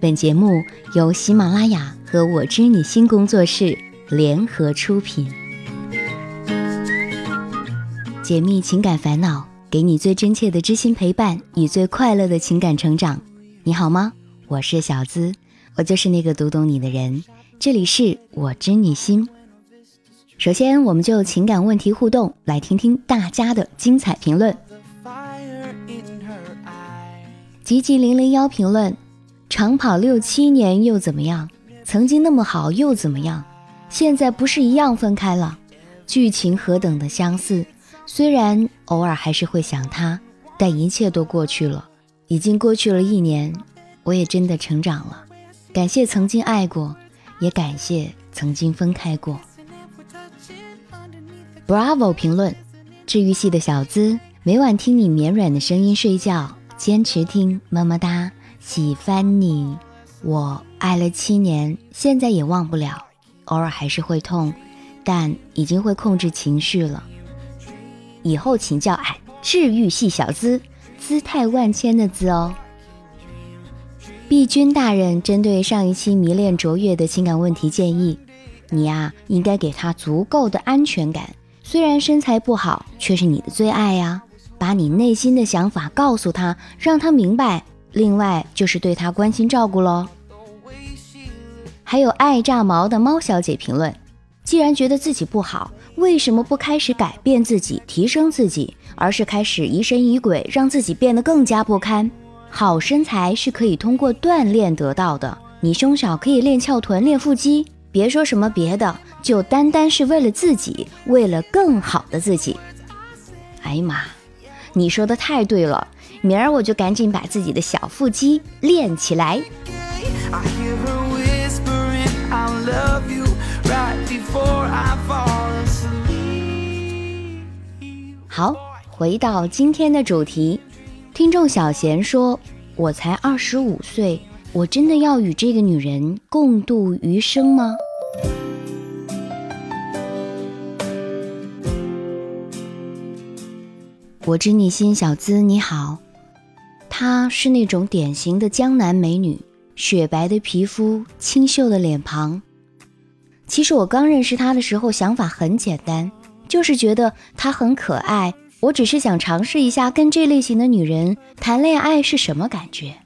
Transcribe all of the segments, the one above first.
本节目由喜马拉雅和我知你心工作室联合出品，解密情感烦恼，给你最真切的知心陪伴与最快乐的情感成长。你好吗？我是小资，我就是那个读懂你的人。这里是我知你心。首先，我们就情感问题互动来听听大家的精彩评论。吉吉零零幺评论：长跑六七年又怎么样？曾经那么好又怎么样？现在不是一样分开了？剧情何等的相似，虽然偶尔还是会想他，但一切都过去了，已经过去了一年，我也真的成长了。感谢曾经爱过，也感谢曾经分开过。Bravo 评论：治愈系的小资，每晚听你绵软的声音睡觉，坚持听，么么哒，喜欢你。我爱了七年，现在也忘不了，偶尔还是会痛，但已经会控制情绪了。以后请叫俺治愈系小资，姿态万千的资哦。碧君大人针对上一期迷恋卓越的情感问题建议，你呀应该给他足够的安全感。虽然身材不好，却是你的最爱呀！把你内心的想法告诉他，让他明白。另外就是对他关心照顾喽。还有爱炸毛的猫小姐评论：既然觉得自己不好，为什么不开始改变自己、提升自己，而是开始疑神疑鬼，让自己变得更加不堪？好身材是可以通过锻炼得到的，你胸小可以练翘臀、练腹肌。别说什么别的，就单单是为了自己，为了更好的自己。哎呀妈，你说的太对了，明儿我就赶紧把自己的小腹肌练起来。好，回到今天的主题，听众小贤说：“我才二十五岁。”我真的要与这个女人共度余生吗？我知你心，小资你好。她是那种典型的江南美女，雪白的皮肤，清秀的脸庞。其实我刚认识她的时候，想法很简单，就是觉得她很可爱。我只是想尝试一下跟这类型的女人谈恋爱是什么感觉。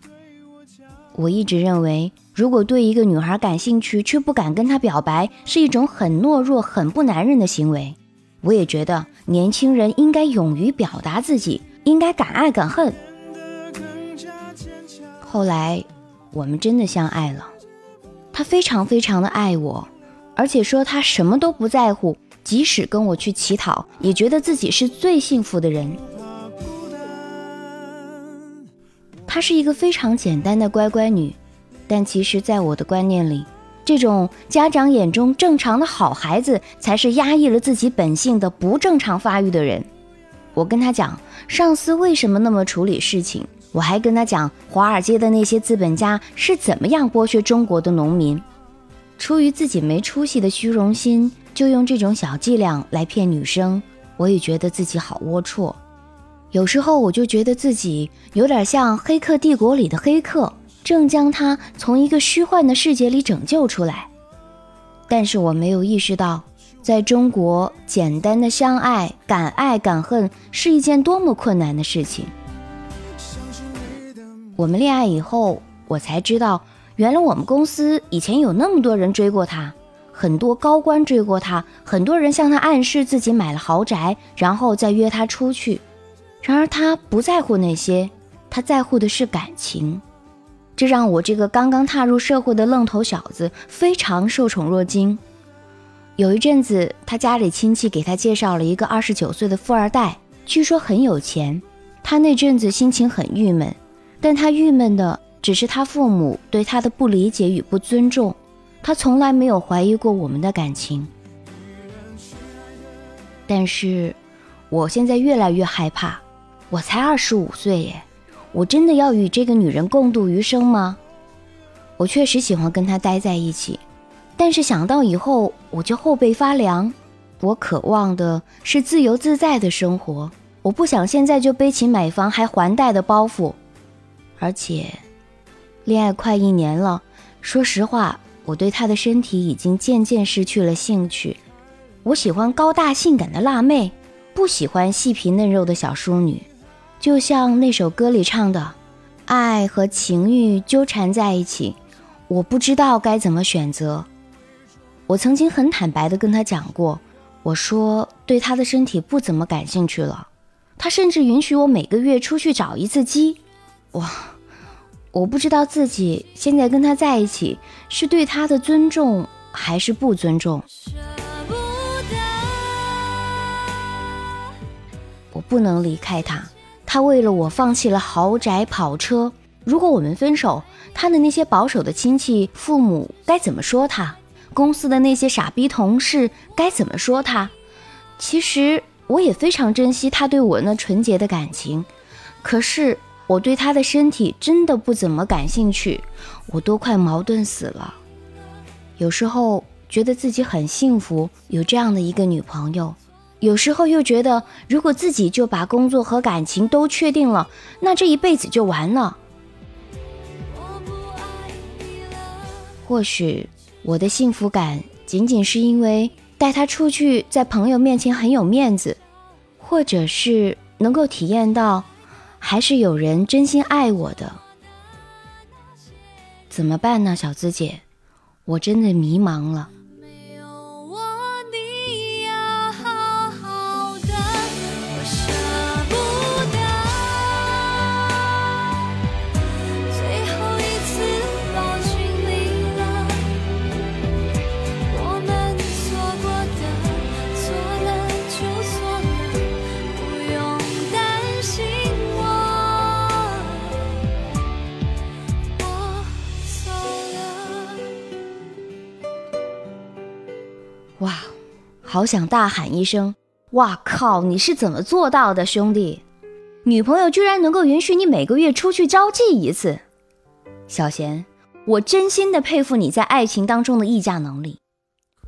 我一直认为，如果对一个女孩感兴趣却不敢跟她表白，是一种很懦弱、很不男人的行为。我也觉得年轻人应该勇于表达自己，应该敢爱敢恨。后来，我们真的相爱了。他非常非常的爱我，而且说他什么都不在乎，即使跟我去乞讨，也觉得自己是最幸福的人。她是一个非常简单的乖乖女，但其实，在我的观念里，这种家长眼中正常的好孩子，才是压抑了自己本性的不正常发育的人。我跟她讲，上司为什么那么处理事情，我还跟他讲，华尔街的那些资本家是怎么样剥削中国的农民。出于自己没出息的虚荣心，就用这种小伎俩来骗女生，我也觉得自己好龌龊。有时候我就觉得自己有点像《黑客帝国》里的黑客，正将他从一个虚幻的世界里拯救出来。但是我没有意识到，在中国，简单的相爱、敢爱敢恨是一件多么困难的事情。我们恋爱以后，我才知道，原来我们公司以前有那么多人追过他，很多高官追过他，很多人向他暗示自己买了豪宅，然后再约他出去。然而他不在乎那些，他在乎的是感情，这让我这个刚刚踏入社会的愣头小子非常受宠若惊。有一阵子，他家里亲戚给他介绍了一个二十九岁的富二代，据说很有钱。他那阵子心情很郁闷，但他郁闷的只是他父母对他的不理解与不尊重。他从来没有怀疑过我们的感情，但是我现在越来越害怕。我才二十五岁耶，我真的要与这个女人共度余生吗？我确实喜欢跟她待在一起，但是想到以后我就后背发凉。我渴望的是自由自在的生活，我不想现在就背起买房还还贷的包袱。而且，恋爱快一年了，说实话，我对他的身体已经渐渐失去了兴趣。我喜欢高大性感的辣妹，不喜欢细皮嫩肉的小淑女。就像那首歌里唱的，爱和情欲纠缠在一起，我不知道该怎么选择。我曾经很坦白地跟他讲过，我说对他的身体不怎么感兴趣了。他甚至允许我每个月出去找一次鸡。哇，我不知道自己现在跟他在一起是对他的尊重还是不尊重。我不能离开他。他为了我放弃了豪宅跑车。如果我们分手，他的那些保守的亲戚、父母该怎么说他？公司的那些傻逼同事该怎么说他？其实我也非常珍惜他对我那纯洁的感情，可是我对他的身体真的不怎么感兴趣，我都快矛盾死了。有时候觉得自己很幸福，有这样的一个女朋友。有时候又觉得，如果自己就把工作和感情都确定了，那这一辈子就完了。或许我的幸福感仅仅是因为带他出去，在朋友面前很有面子，或者是能够体验到，还是有人真心爱我的。怎么办呢，小资姐？我真的迷茫了。好想大喊一声！哇靠，你是怎么做到的，兄弟？女朋友居然能够允许你每个月出去招妓一次，小贤，我真心的佩服你在爱情当中的议价能力。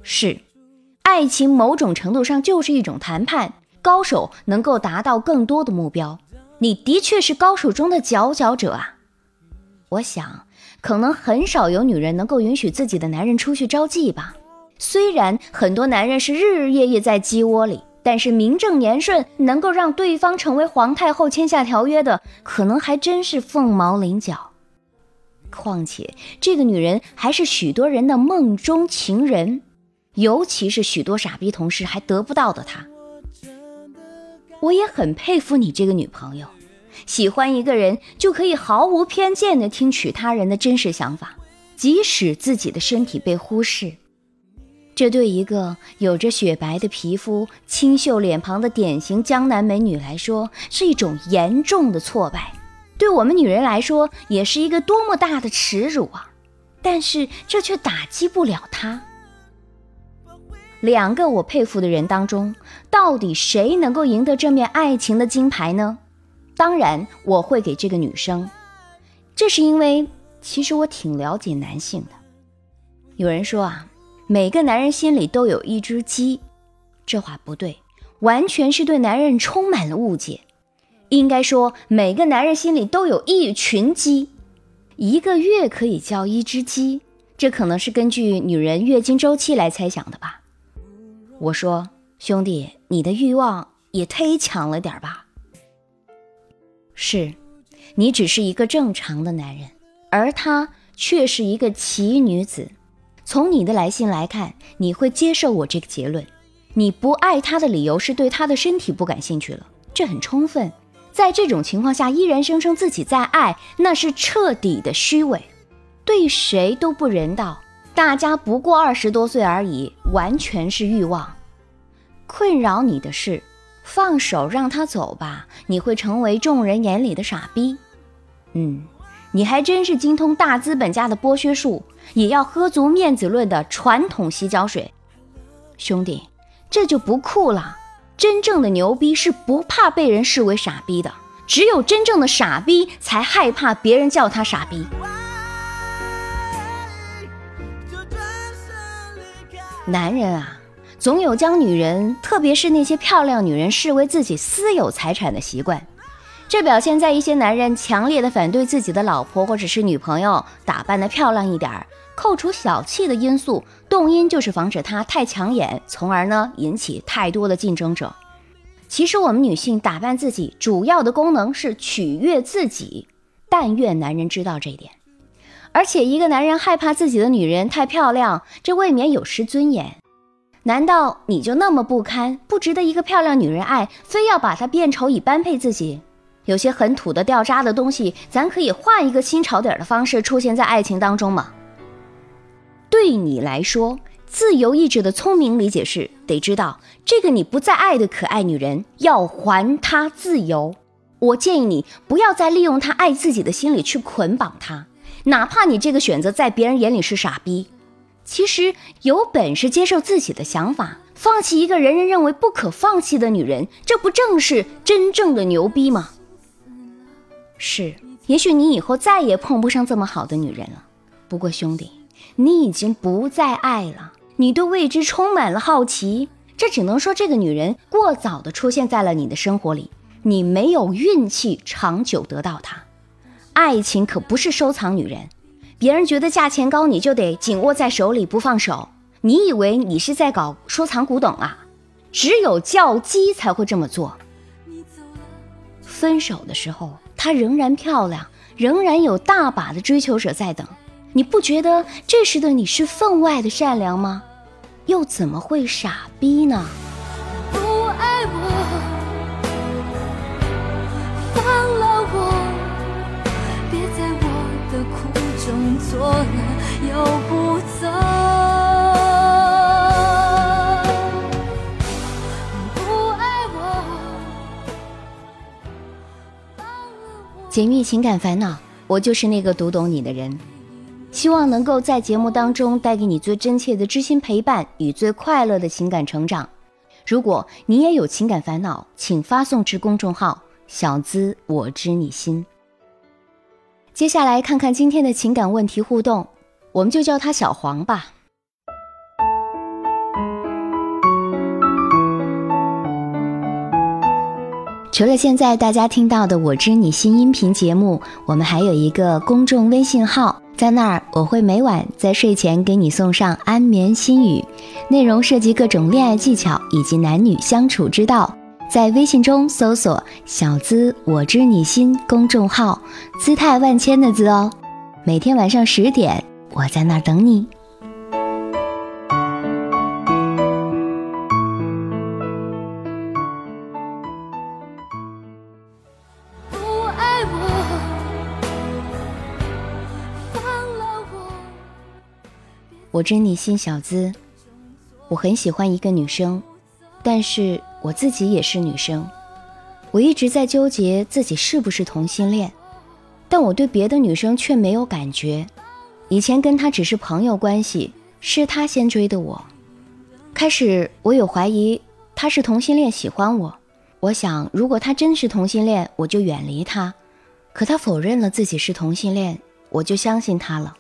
是，爱情某种程度上就是一种谈判，高手能够达到更多的目标。你的确是高手中的佼佼者啊！我想，可能很少有女人能够允许自己的男人出去招妓吧。虽然很多男人是日日夜夜在鸡窝里，但是名正言顺能够让对方成为皇太后签下条约的，可能还真是凤毛麟角。况且这个女人还是许多人的梦中情人，尤其是许多傻逼同事还得不到的她。我也很佩服你这个女朋友，喜欢一个人就可以毫无偏见地听取他人的真实想法，即使自己的身体被忽视。这对一个有着雪白的皮肤、清秀脸庞的典型江南美女来说，是一种严重的挫败；对我们女人来说，也是一个多么大的耻辱啊！但是这却打击不了她。两个我佩服的人当中，到底谁能够赢得这面爱情的金牌呢？当然，我会给这个女生。这是因为，其实我挺了解男性的。有人说啊。每个男人心里都有一只鸡，这话不对，完全是对男人充满了误解。应该说，每个男人心里都有一群鸡，一个月可以叫一只鸡，这可能是根据女人月经周期来猜想的吧。我说，兄弟，你的欲望也忒强了点吧？是，你只是一个正常的男人，而她却是一个奇女子。从你的来信来看，你会接受我这个结论。你不爱他的理由是对他的身体不感兴趣了，这很充分。在这种情况下，依然声称自己在爱，那是彻底的虚伪，对谁都不人道。大家不过二十多岁而已，完全是欲望。困扰你的是，放手让他走吧，你会成为众人眼里的傻逼。嗯。你还真是精通大资本家的剥削术，也要喝足面子论的传统洗脚水，兄弟，这就不酷了。真正的牛逼是不怕被人视为傻逼的，只有真正的傻逼才害怕别人叫他傻逼。男人啊，总有将女人，特别是那些漂亮女人视为自己私有财产的习惯。这表现在一些男人强烈的反对自己的老婆或者是女朋友打扮的漂亮一点儿，扣除小气的因素，动因就是防止它太抢眼，从而呢引起太多的竞争者。其实我们女性打扮自己主要的功能是取悦自己，但愿男人知道这一点。而且一个男人害怕自己的女人太漂亮，这未免有失尊严。难道你就那么不堪，不值得一个漂亮女人爱，非要把她变丑以般配自己？有些很土的掉渣的东西，咱可以换一个新潮点的方式出现在爱情当中吗？对你来说，自由意志的聪明理解是：得知道这个你不再爱的可爱女人要还她自由。我建议你不要再利用她爱自己的心理去捆绑她，哪怕你这个选择在别人眼里是傻逼。其实有本事接受自己的想法，放弃一个人人认为不可放弃的女人，这不正是真正的牛逼吗？是，也许你以后再也碰不上这么好的女人了。不过兄弟，你已经不再爱了，你对未知充满了好奇。这只能说这个女人过早的出现在了你的生活里，你没有运气长久得到她。爱情可不是收藏女人，别人觉得价钱高，你就得紧握在手里不放手。你以为你是在搞收藏古董啊？只有叫鸡才会这么做。分手的时候。她仍然漂亮，仍然有大把的追求者在等。你不觉得这时的你是分外的善良吗？又怎么会傻逼呢？不爱我，放了我，别在我的苦中作乐又不走。解密情感烦恼，我就是那个读懂你的人。希望能够在节目当中带给你最真切的知心陪伴与最快乐的情感成长。如果你也有情感烦恼，请发送至公众号“小资我知你心”。接下来看看今天的情感问题互动，我们就叫他小黄吧。除了现在大家听到的“我知你心”音频节目，我们还有一个公众微信号，在那儿我会每晚在睡前给你送上安眠心语，内容涉及各种恋爱技巧以及男女相处之道。在微信中搜索“小资我知你心”公众号，姿态万千的“资”哦。每天晚上十点，我在那儿等你。我知你心，小资。我很喜欢一个女生，但是我自己也是女生。我一直在纠结自己是不是同性恋，但我对别的女生却没有感觉。以前跟她只是朋友关系，是她先追的我。开始我有怀疑她是同性恋，喜欢我。我想，如果她真是同性恋，我就远离她。可她否认了自己是同性恋，我就相信她了。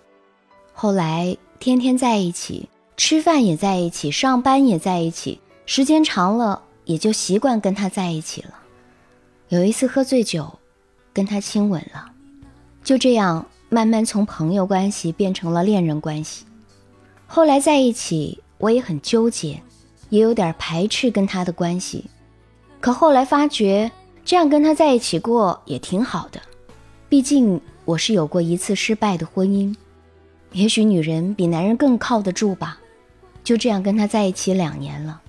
后来。天天在一起，吃饭也在一起，上班也在一起，时间长了也就习惯跟他在一起了。有一次喝醉酒，跟他亲吻了，就这样慢慢从朋友关系变成了恋人关系。后来在一起，我也很纠结，也有点排斥跟他的关系。可后来发觉，这样跟他在一起过也挺好的，毕竟我是有过一次失败的婚姻。也许女人比男人更靠得住吧，就这样跟他在一起两年了。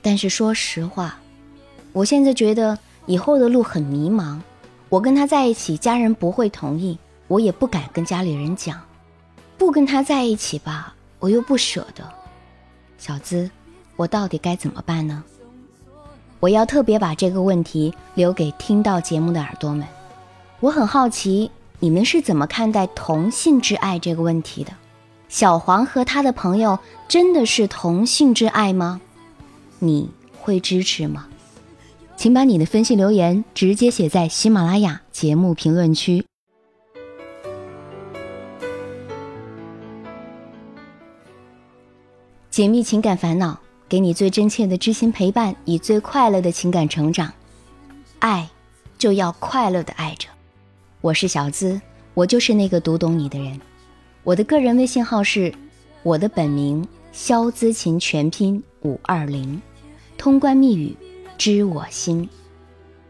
但是说实话，我现在觉得以后的路很迷茫。我跟他在一起，家人不会同意，我也不敢跟家里人讲。不跟他在一起吧，我又不舍得。小资，我到底该怎么办呢？我要特别把这个问题留给听到节目的耳朵们。我很好奇。你们是怎么看待同性之爱这个问题的？小黄和他的朋友真的是同性之爱吗？你会支持吗？请把你的分析留言直接写在喜马拉雅节目评论区。解密情感烦恼，给你最真切的知心陪伴与最快乐的情感成长。爱。就要快乐的爱着。我是小资，我就是那个读懂你的人。我的个人微信号是我的本名肖姿琴全拼五二零，通关密语知我心。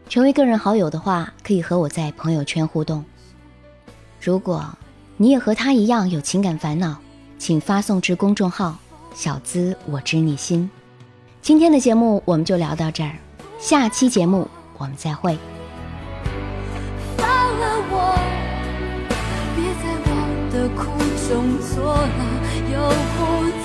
成为个人好友的话，可以和我在朋友圈互动。如果你也和他一样有情感烦恼，请发送至公众号“小资我知你心”。今天的节目我们就聊到这儿，下期节目我们再会。苦中作乐，又不。